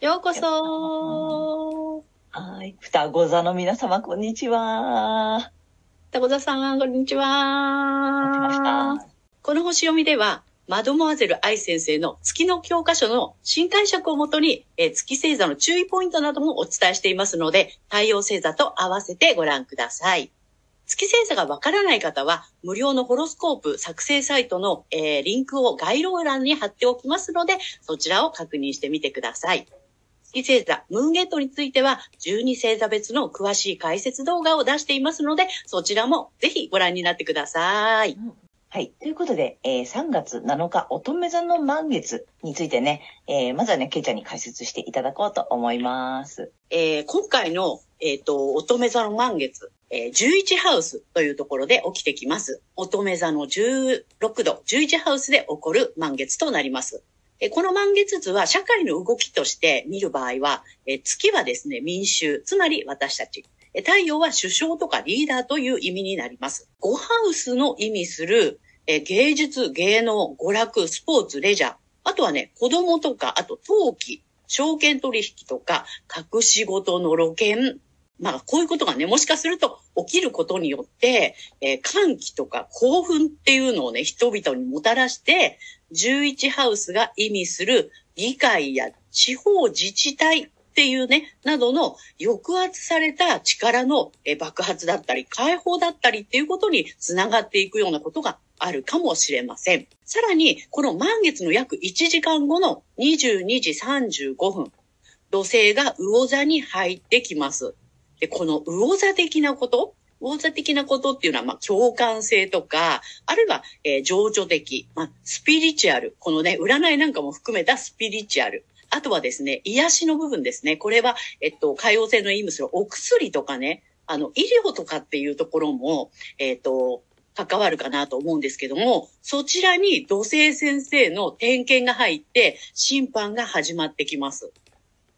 ようこそ。はい。双子座の皆様こんにちは。タコザさんこんにちは。この星読みではマドモアゼル愛先生の月の教科書の新解釈をもとに、えー月星座の注意ポイントなどもお伝えしていますので、太陽星座と合わせてご覧ください。月星座がわからない方は、無料のホロスコープ作成サイトの、えーリンクを概要欄に貼っておきますので、そちらを確認してみてください。月星座、ムーンゲートについては、12星座別の詳しい解説動画を出していますので、そちらもぜひご覧になってください。はい。ということで、えー3月7日、乙女座の満月についてね、えーまずはね、ケイちゃんに解説していただこうと思います。えー今回の、えっ、と、乙女座の満月、えー11ハウスというところで起きてきます。乙女座の16度、11ハウスで起こる満月となります。えこの満月図は社会の動きとして見る場合は、え月はですね、民衆、つまり私たち。太陽は首相とかリーダーという意味になります。5ハウスの意味する、え芸術、芸能、娯楽、スポーツ、レジャー。あとはね、子供とか、あと陶器、証券取引とか、隠し事の露見。まあ、こういうことがね、もしかすると起きることによって、えー歓喜とか興奮っていうのをね、人々にもたらして、11ハウスが意味する議会や地方自治体っていうね、などの抑圧された力の爆発だったり、解放だったりっていうことにつながっていくようなことがあるかもしれません。さらに、この満月の約1時間後の22時35分、土星が魚座に入ってきます。で、この魚座的なこと、魚座的なことっていうのは、まあ、共感性とか、あるいは、えー情緒的、まあ、スピリチュアル。このね、占いなんかも含めたスピリチュアル。あとはですね、癒しの部分ですね。これは、えっと、海洋性の意味するお薬とかね、あの、医療とかっていうところも、えっと、関わるかなと思うんですけども、そちらに土星先生の点検が入って、審判が始まってきます。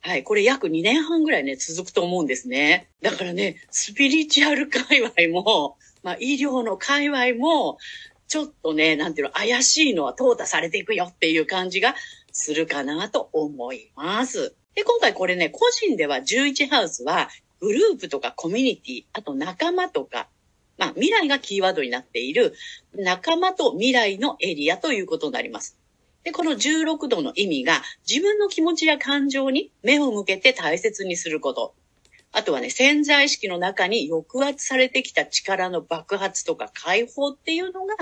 はい。これ約2年半ぐらいね、続くと思うんですね。だからね、スピリチュアル界隈も、まあ医療の界隈も、ちょっとね、なんていうの、怪しいのは淘汰されていくよっていう感じがするかなと思います。で、今回これね、個人では11ハウスは、グループとかコミュニティ、あと仲間とか、まあ未来がキーワードになっている仲間と未来のエリアということになります。で、この16度の意味が自分の気持ちや感情に目を向けて大切にすること。あとはね、潜在意識の中に抑圧されてきた力の爆発とか解放っていうのが、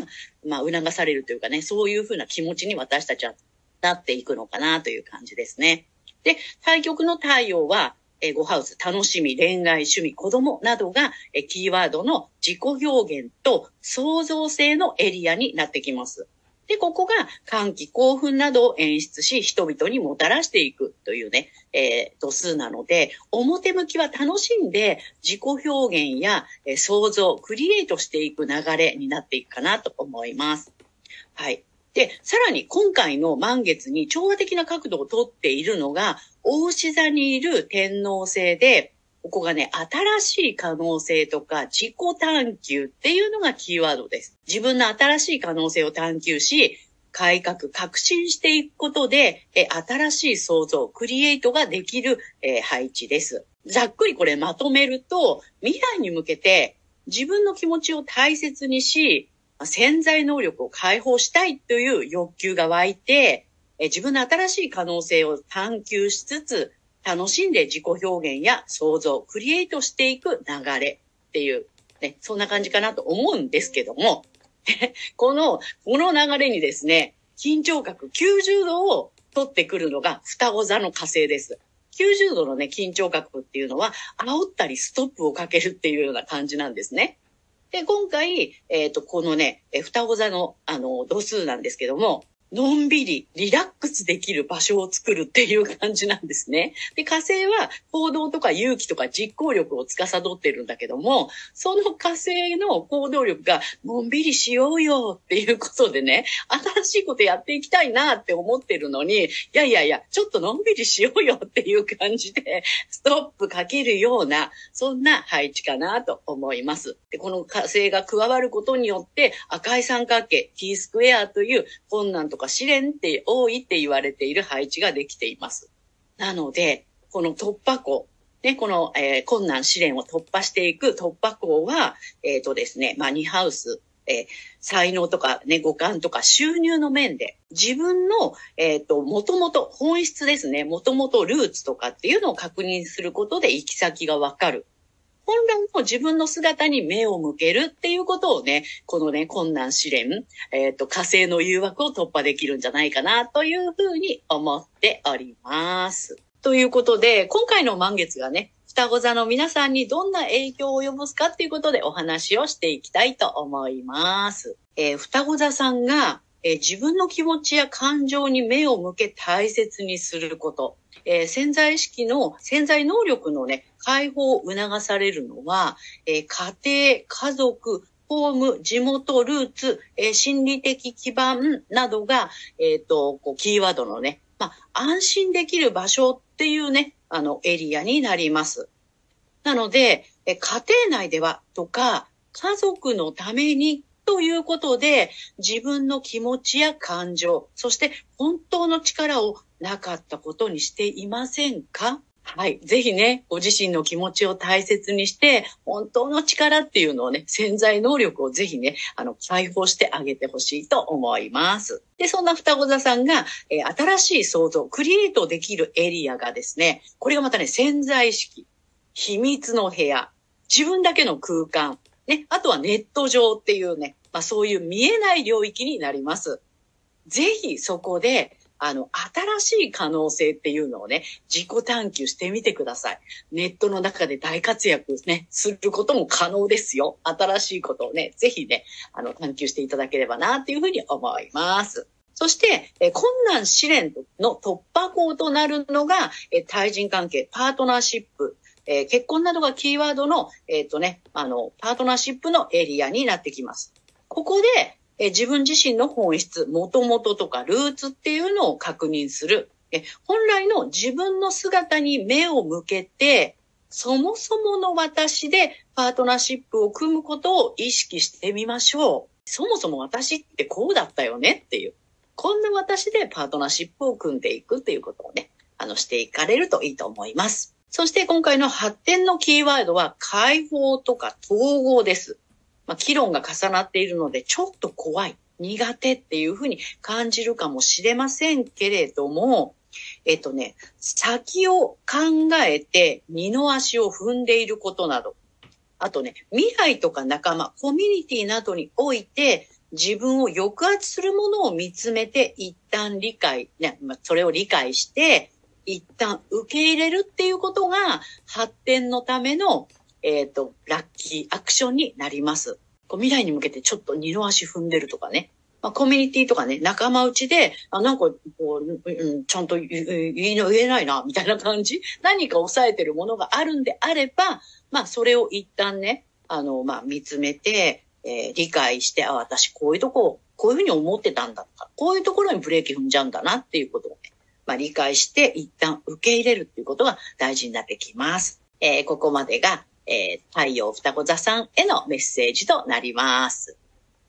まあ、促されるというかね、そういうふうな気持ちに私たちはなっていくのかなという感じですね。で、対極の太陽は、えー、5ハウス、楽しみ、恋愛、趣味、子供などが、えキーワードの自己表現と創造性のエリアになってきます。で、ここが歓喜、興奮などを演出し、人々にもたらしていくというね、えー度数なので、表向きは楽しんで自己表現や、えー創造、クリエイトしていく流れになっていくかなと思います。はい。で、さらに今回の満月に調和的な角度をとっているのが、大志座にいる天皇星で、ここがね、新しい可能性とか自己探求っていうのがキーワードです。自分の新しい可能性を探求し、改革、革新していくことで、え新しい創造、クリエイトができる、え配置です。ざっくりこれまとめると、未来に向けて自分の気持ちを大切にし、潜在能力を解放したいという欲求が湧いて、え自分の新しい可能性を探求しつつ、楽しんで自己表現や創造、クリエイトしていく流れっていう、ね、そんな感じかなと思うんですけども、この、この流れにですね、緊張角90度を取ってくるのが双子座の火星です。90度のね、緊張角っていうのは、煽ったりストップをかけるっていうような感じなんですね。で、今回、えっ、と、このね、双子座の、あの、度数なんですけども、のんびりリラックスできる場所を作るっていう感じなんですね。で、火星は行動とか勇気とか実行力を司ってるんだけども、その火星の行動力がのんびりしようよっていうことでね、新しいことやっていきたいなって思ってるのに、いやいやいや、ちょっとのんびりしようよっていう感じで、ストップかけるような、そんな配置かなと思います。で、この火星が加わることによって、赤い三角形、T スクエアという困難とか試練って多いって言われている配置ができています。なので、この突破口、ね、この、えー、困難試練を突破していく突破口は、えっ、ー、とですね、マニハウス、えー、才能とかね、五感とか収入の面で、自分の、えっ、ー、と、もともと本質ですね、もともとルーツとかっていうのを確認することで行き先がわかる。本来の自分の姿に目を向けるっていうことをね、このね、困難試練、えっ、ー、と、火星の誘惑を突破できるんじゃないかなというふうに思っております。ということで、今回の満月がね、双子座の皆さんにどんな影響を及ぼすかっていうことでお話をしていきたいと思います。えー、双子座さんが、えー、自分の気持ちや感情に目を向け大切にすること。えー、潜在意識の、潜在能力のね、解放を促されるのは、えー、家庭、家族、ホーム、地元、ルーツ、え、心理的基盤などが、えっ、と、こう、キーワードのね、まあ、安心できる場所っていうね、あの、エリアになります。なので、家庭内ではとか、家族のためにということで、自分の気持ちや感情、そして本当の力をなかったことにしていませんか？はい。ぜひね、ご自身の気持ちを大切にして、本当の力っていうのをね、潜在能力をぜひね、あの、解放してあげてほしいと思います。で、そんな双子座さんが、えー、新しい創造、クリエイトできるエリアがですね、これがまたね、潜在意識、秘密の部屋、自分だけの空間、ね、あとはネット上っていうね、まあそういう見えない領域になります。ぜひそこであの、新しい可能性っていうのをね、自己探求してみてください。ネットの中で大活躍ね、することも可能ですよ。新しいことをね、ぜひね、あの、探求していただければな、っていうふうに思います。そして、え困難試練の突破口となるのが、え対人関係、パートナーシップ、え結婚などがキーワードの、えっ、ー、とね、あの、パートナーシップのエリアになってきます。ここで、え自分自身の本質、もともととかルーツっていうのを確認する。え本来の自分の姿に目を向けて、そもそもの私でパートナーシップを組むことを意識してみましょう。そもそも私ってこうだったよね？っていう。こんな私でパートナーシップを組んでいくっていうことをね、あの、していかれるといいと思います。そして今回の発展のキーワードは解放とか統合です。まあ、議論が重なっているので、ちょっと怖い、苦手っていうふうに感じるかもしれませんけれども、えっとね、先を考えて二の足を踏んでいることなど、あとね、未来とか仲間、コミュニティなどにおいて、自分を抑圧するものを見つめて、一旦理解、ね、まあ、それを理解して、一旦受け入れるっていうことが、発展のためのえっ、ー、と、ラッキーアクションになります。こう未来に向けてちょっと二の足踏んでるとかね。まあ、コミュニティとかね、仲間内で、あ、なんか、こう、うん、ちゃんと言いの言えないな、みたいな感じ。何か抑えてるものがあるんであれば、まあ、それを一旦ね、あの、まあ、見つめて、えー、理解して、あ、私こういうとこ、こういうふうに思ってたんだとか、こういうところにブレーキ踏んじゃうんだなっていうことをね、まあ、理解して一旦受け入れるっていうことが大事になってきます。えー、ここまでがえー、太陽双子座さんへのメッセージとなります。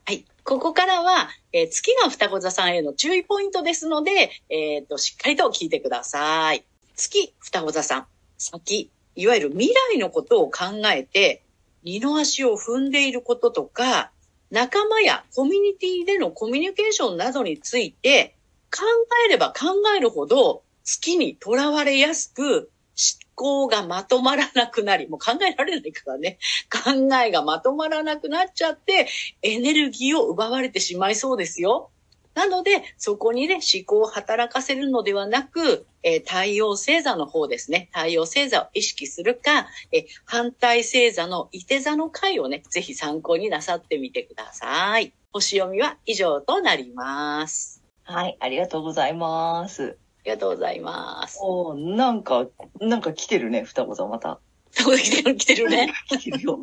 はい。ここからは、えー、月が双子座さんへの注意ポイントですので、えっ、と、しっかりと聞いてください。月双子座さん、先、いわゆる未来のことを考えて、二の足を踏んでいることとか、仲間やコミュニティでのコミュニケーションなどについて、考えれば考えるほど、月にとらわれやすく、思考がまとまらなくなり、もう考えられないからね、考えがまとまらなくなっちゃって、エネルギーを奪われてしまいそうですよ。なので、そこにね、思考を働かせるのではなく、えー、太陽星座の方ですね。太陽星座を意識するか、えー、反対星座の伊手座の回をね、ぜひ参考になさってみてください。星読みは以上となります。はい、ありがとうございます。ありがとうございます。おーなんか、なんか来てるね、双子さんまた。そこで来てる、来てるね。来てるよ。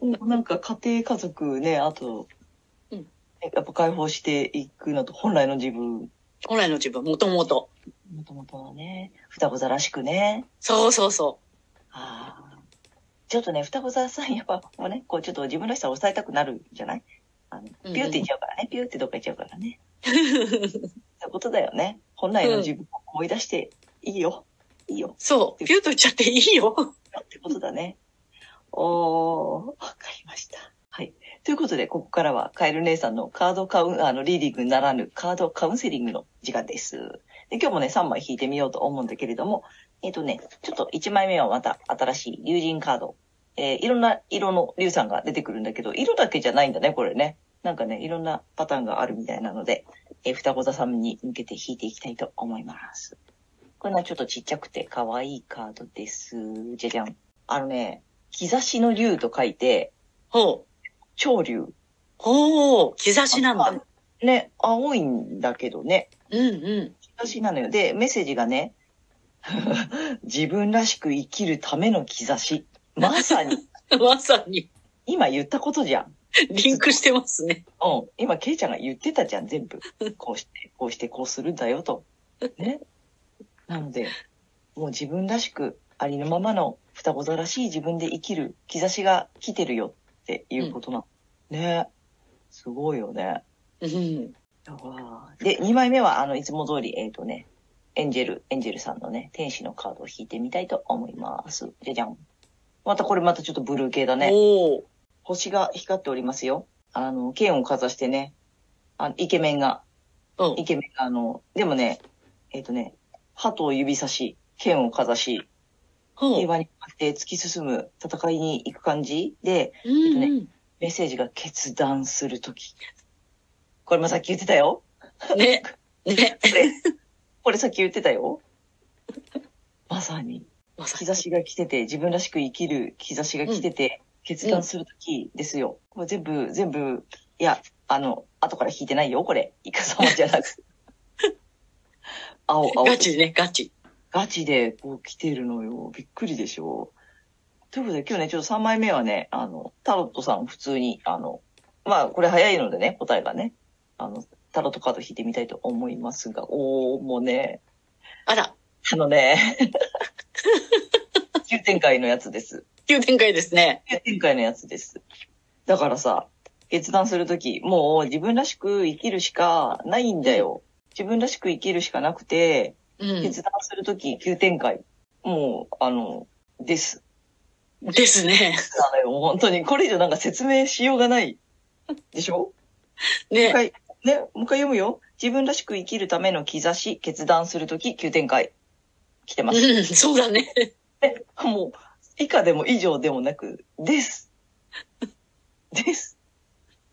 おなんか家庭家族ね、あと、うんやっぱ解放していくのと本来の自分、本来の自分、もともと。もともとはね、双子座らしくね。そうそうそあーちょっとね、双子座さん、やっぱ、もうね、こうちょっと自分らしさを抑えたくなるんじゃない？あの、うんピューって言っちゃうからね、ピューってどっか行っちゃうからね。そういうことだよね。本来の自分を思い出して、いいよ。いいよ。そう。ピューと言っちゃっていいよ。ってことだね。おー、わかりました。はい。ということで、ここからは、カエル姉さんのカードカウン、あの、リーディングならぬカードカウンセリングの時間です。で、今日もね、3枚引いてみようと思うんだけれども、えっ、とね、ちょっと1枚目はまた新しい竜神カード。えーいろんな色の竜さんが出てくるんだけど、色だけじゃないんだね、これね。なんかね、いろんなパターンがあるみたいなので、えー双子座さんに向けて引いていきたいと思います。これはちょっとちっちゃくて可愛いカードです。じゃじゃん。あのね、兆しの竜と書いて、ほう。潮竜。ほう。兆しなんだ。あね、青いんだけどね。うんうん。兆しなのよ。で、メッセージがね、自分らしく生きるための兆し。まさに、まさに、今言ったことじゃん。リンクしてますね。うん。今、ケイちゃんが言ってたじゃん、全部。こうして、こうして、こうするんだよと。ね。なので、もう自分らしく、ありのままの双子座らしい自分で生きる兆しが来てるよっていうことなの。ね。すごいよね。うん。で、2枚目は、あの、いつも通り、えっ、とね、エンジェル、エンジェルさんのね、天使のカードを引いてみたいと思います。じゃじゃん。またこれまたちょっとブルー系だね。おー。星が光っておりますよ。あの、剣をかざしてね、あの、イケメンが、うんイケメンが、あの、でもね、えっ、とね、鳩を指さし、剣をかざし。平和に向かって突き進む戦いに行く感じで、うんうん。メッセージが決断するとき。これもさっき言ってたよ。ね。ね。これ、これさっき言ってたよ。まさに、まさ兆しが来てて、自分らしく生きる兆しが来てて、決断するときですよ。これ全部、全部、いや、あの、後から引いてないよ、これ。イカ様じゃなく。青、青。ガチね、ガチ。ガチで、こう来てるのよ。びっくりでしょ。ということで、今日ね、ちょっと3枚目はね、あの、タロットさん普通に、あの、まあ、これ早いのでね、答えがね、あの、タロットカード引いてみたいと思いますが、おー、もうね、あら、あのね、急 展開のやつです。急展開ですね。急展開のやつです。だからさ、決断するとき、もう自分らしく生きるしかないんだよ。自分らしく生きるしかなくて、うん。決断するとき、急展開。もう、あの、です。ですね。なの本当に。これ以上なんか説明しようがない。でしょ？もう一ね。回、ね、もう一回読むよ。自分らしく生きるための兆し、決断するとき、急展開。来てます。うん、そうだね。もう、以下でも以上でもなく、です。です。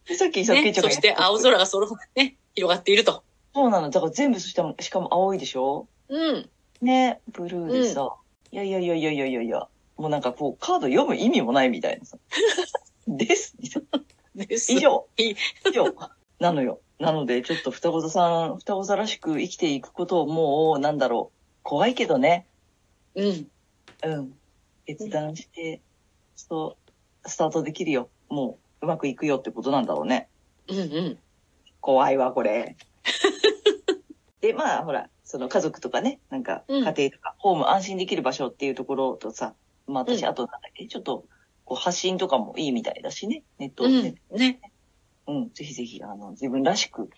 でさっきさ、ケイね。ちゃんがそして青空がそろ、ね、広がっていると。そうなの。だから全部、そしても、しかも青いでしょ？うん。ね、ブルーでさ。いやいやいやいやいやいやいや。もうなんかこう、カード読む意味もないみたいなさ。です。です。以上。以上。なのよ。なので、ちょっと双子座さん、双子座らしく生きていくことをもう、なんだろう。怖いけどね。うん。うん。決断して、そう、スタートできるよ。もう、うまくいくよってことなんだろうね。うんうん。怖いわ、これ。で、まあ、ほら、その家族とかね、なんか、うん家庭とか、ホーム安心できる場所っていうところとさ、まあ私、うんあとなんだっけ、ちょっと、こう発信とかもいいみたいだしね、ネットうで、ん。ね。うん、ぜひぜひ、あの、自分らしく。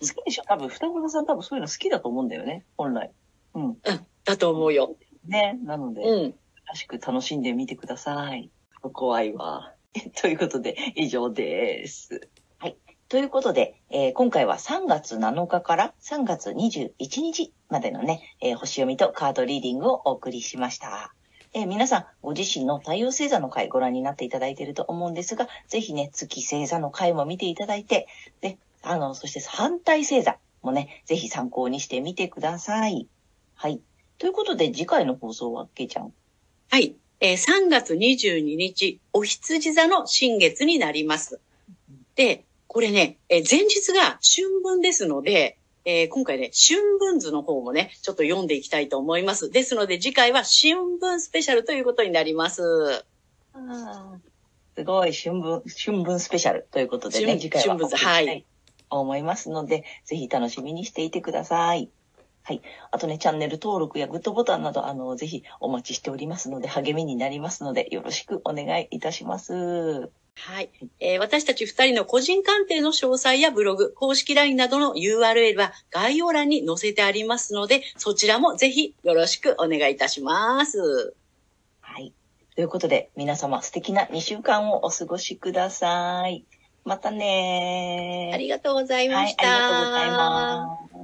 好きでしょ多分、双子座さん多分そういうの好きだと思うんだよね、本来。うん。うん。だと思うよ。ね、なので、うん。らしく楽しんでみてください。怖いわ。ということで、以上です。はい。ということで、えー今回は3月7日から3月21日までのね、えー星読みとカードリーディングをお送りしました。えー皆さん、ご自身の太陽星座の回ご覧になっていただいていると思うんですが、ぜひね、月星座の回も見ていただいて、で、あの、そして反対星座もね、ぜひ参考にしてみてください。はい。ということで、次回の放送は、けいちゃん？はい。えー3月22日、お羊座の新月になります。で、これね、えー前日が春分ですので、えー今回ね、春分図の方もね、ちょっと読んでいきたいと思います。ですので次回は春分スペシャルということになります。すごい、春分、春分スペシャルということでね、春次回は春分図はいと思いますので、ぜひ楽しみにしていてください。はい。あとね、チャンネル登録やグッドボタンなど、あの、ぜひお待ちしておりますので、励みになりますので、よろしくお願いいたします。はい。えー私たち二人の個人鑑定の詳細やブログ、公式 LINE などの URL は概要欄に載せてありますので、そちらもぜひよろしくお願いいたします。はい。ということで、皆様素敵な2週間をお過ごしください。またねーありがとうございまはい、した。ありがとうございます。